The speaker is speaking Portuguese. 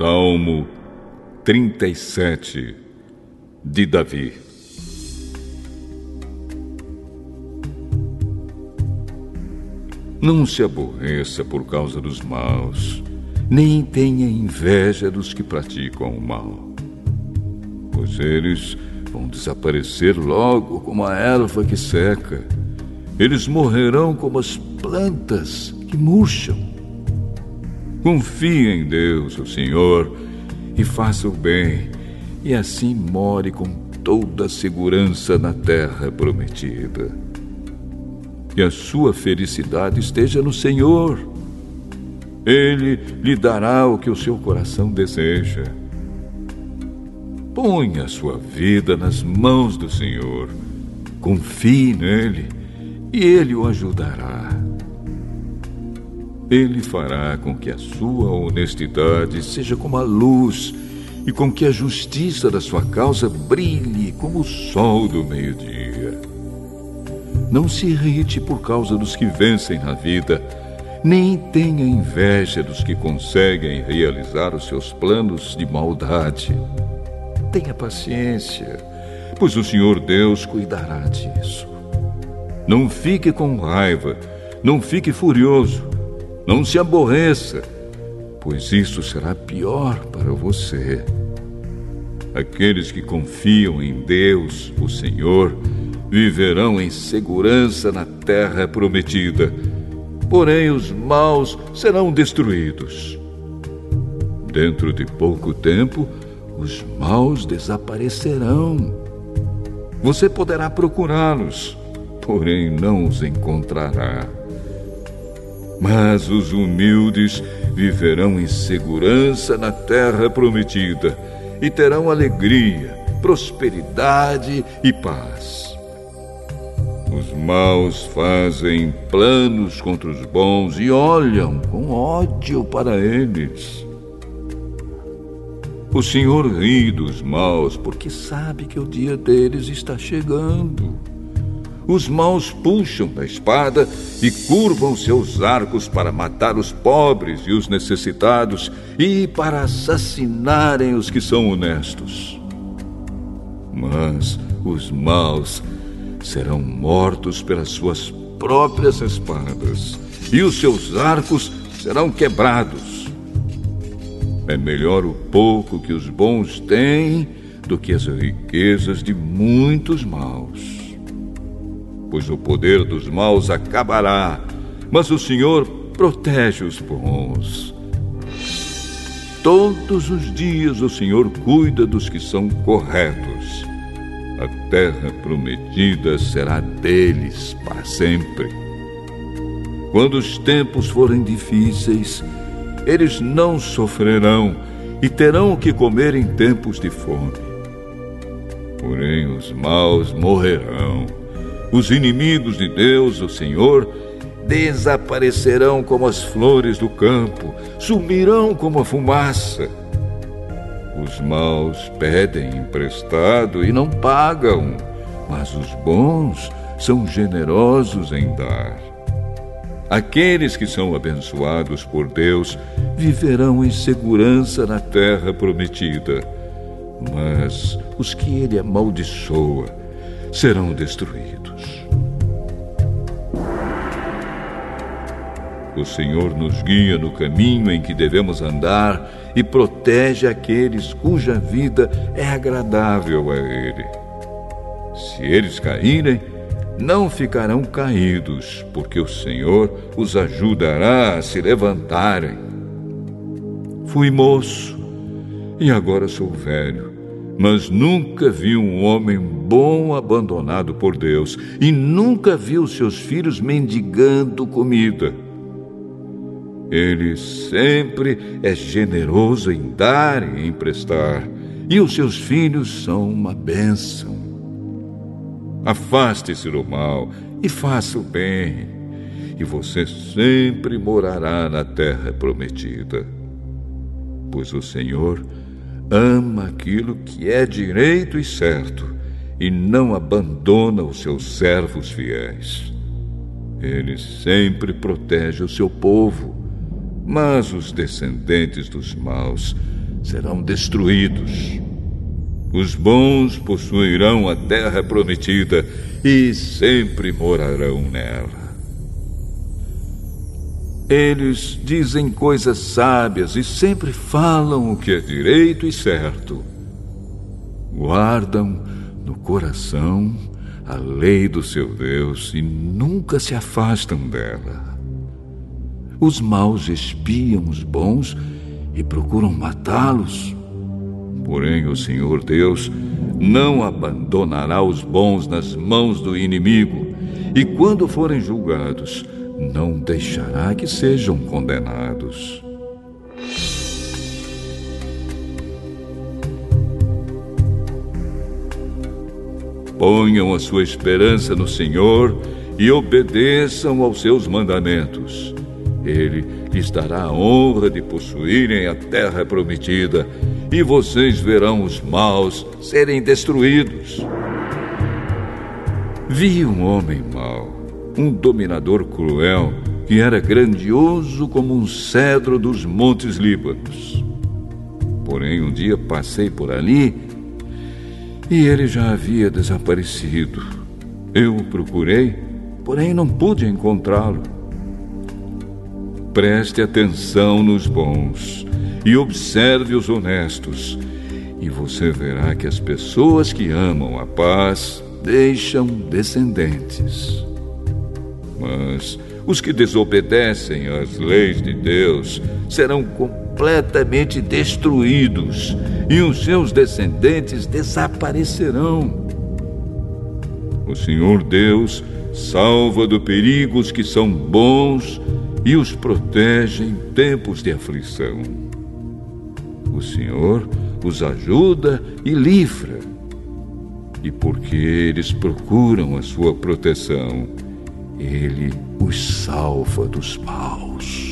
Salmo 37 de Davi. Não se aborreça por causa dos maus, nem tenha inveja dos que praticam o mal, pois eles vão desaparecer logo como a erva que seca. Eles morrerão como as plantas que murcham. Confie em Deus, o Senhor, e faça o bem, e assim more com toda a segurança na terra prometida. Que a sua felicidade esteja no Senhor. Ele lhe dará o que o seu coração deseja. Ponha a sua vida nas mãos do Senhor. Confie nele e ele o ajudará. Ele fará com que a sua honestidade seja como a luz e com que a justiça da sua causa brilhe como o sol do meio-dia. Não se irrite por causa dos que vencem na vida, nem tenha inveja dos que conseguem realizar os seus planos de maldade. Tenha paciência, pois o Senhor Deus cuidará disso. Não fique com raiva, não fique furioso não se aborreça, pois isso será pior para você. Aqueles que confiam em Deus, o Senhor, viverão em segurança na terra prometida. Porém, os maus serão destruídos. Dentro de pouco tempo, os maus desaparecerão. Você poderá procurá-los, porém não os encontrará. Mas os humildes viverão em segurança na terra prometida e terão alegria, prosperidade e paz. Os maus fazem planos contra os bons e olham com ódio para eles. O Senhor ri dos maus porque sabe que o dia deles está chegando. Os maus puxam da espada e curvam seus arcos para matar os pobres e os necessitados e para assassinarem os que são honestos. Mas os maus serão mortos pelas suas próprias espadas e os seus arcos serão quebrados. É melhor o pouco que os bons têm do que as riquezas de muitos maus pois o poder dos maus acabará, mas o Senhor protege os bons. Todos os dias o Senhor cuida dos que são corretos. A terra prometida será deles para sempre. Quando os tempos forem difíceis, eles não sofrerão e terão que comer em tempos de fome. Porém, os maus morrerão os inimigos de Deus, o Senhor, desaparecerão como as flores do campo, sumirão como a fumaça. Os maus pedem emprestado e não pagam, mas os bons são generosos em dar. Aqueles que são abençoados por Deus viverão em segurança na terra prometida, mas os que ele amaldiçoa serão destruídos. O Senhor nos guia no caminho em que devemos andar e protege aqueles cuja vida é agradável a Ele. Se eles caírem, não ficarão caídos, porque o Senhor os ajudará a se levantarem. Fui moço e agora sou velho mas nunca vi um homem bom abandonado por Deus, e nunca vi os seus filhos mendigando comida. Ele sempre é generoso em dar e emprestar, e os seus filhos são uma bênção. Afaste-se do mal e faça o bem, e você sempre morará na terra prometida. Pois o Senhor ama aquilo que é direito e certo e não abandona os seus servos fiéis. Ele sempre protege o seu povo, mas os descendentes dos maus serão destruídos. Os bons possuirão a terra prometida e sempre morarão nela. Eles dizem coisas sábias e sempre falam o que é direito e certo. Guardam no coração a lei do seu Deus e nunca se afastam dela. Os maus espiam os bons e procuram matá-los. Porém, o Senhor Deus não abandonará os bons nas mãos do inimigo, e quando forem julgados, não deixará que sejam condenados. Ponham a sua esperança no Senhor e obedeçam aos seus mandamentos. Ele lhes dará a honra de possuírem a terra prometida, e vocês verão os maus serem destruídos. Vi um homem mau um dominador cruel que era grandioso como um cedro dos montes Líbanos. Porém, um dia passei por ali e ele já havia desaparecido. Eu o procurei, porém não pude encontrá-lo. Preste atenção nos bons e observe os honestos, e você verá que as pessoas que amam a paz deixam descendentes. Mas os que desobedecem às leis de Deus serão completamente destruídos e os seus descendentes desaparecerão. O Senhor Deus salva do perigo os que são bons e os protege em tempos de aflição. O Senhor os ajuda e livra. E porque eles procuram a sua proteção, ele os salva dos maus.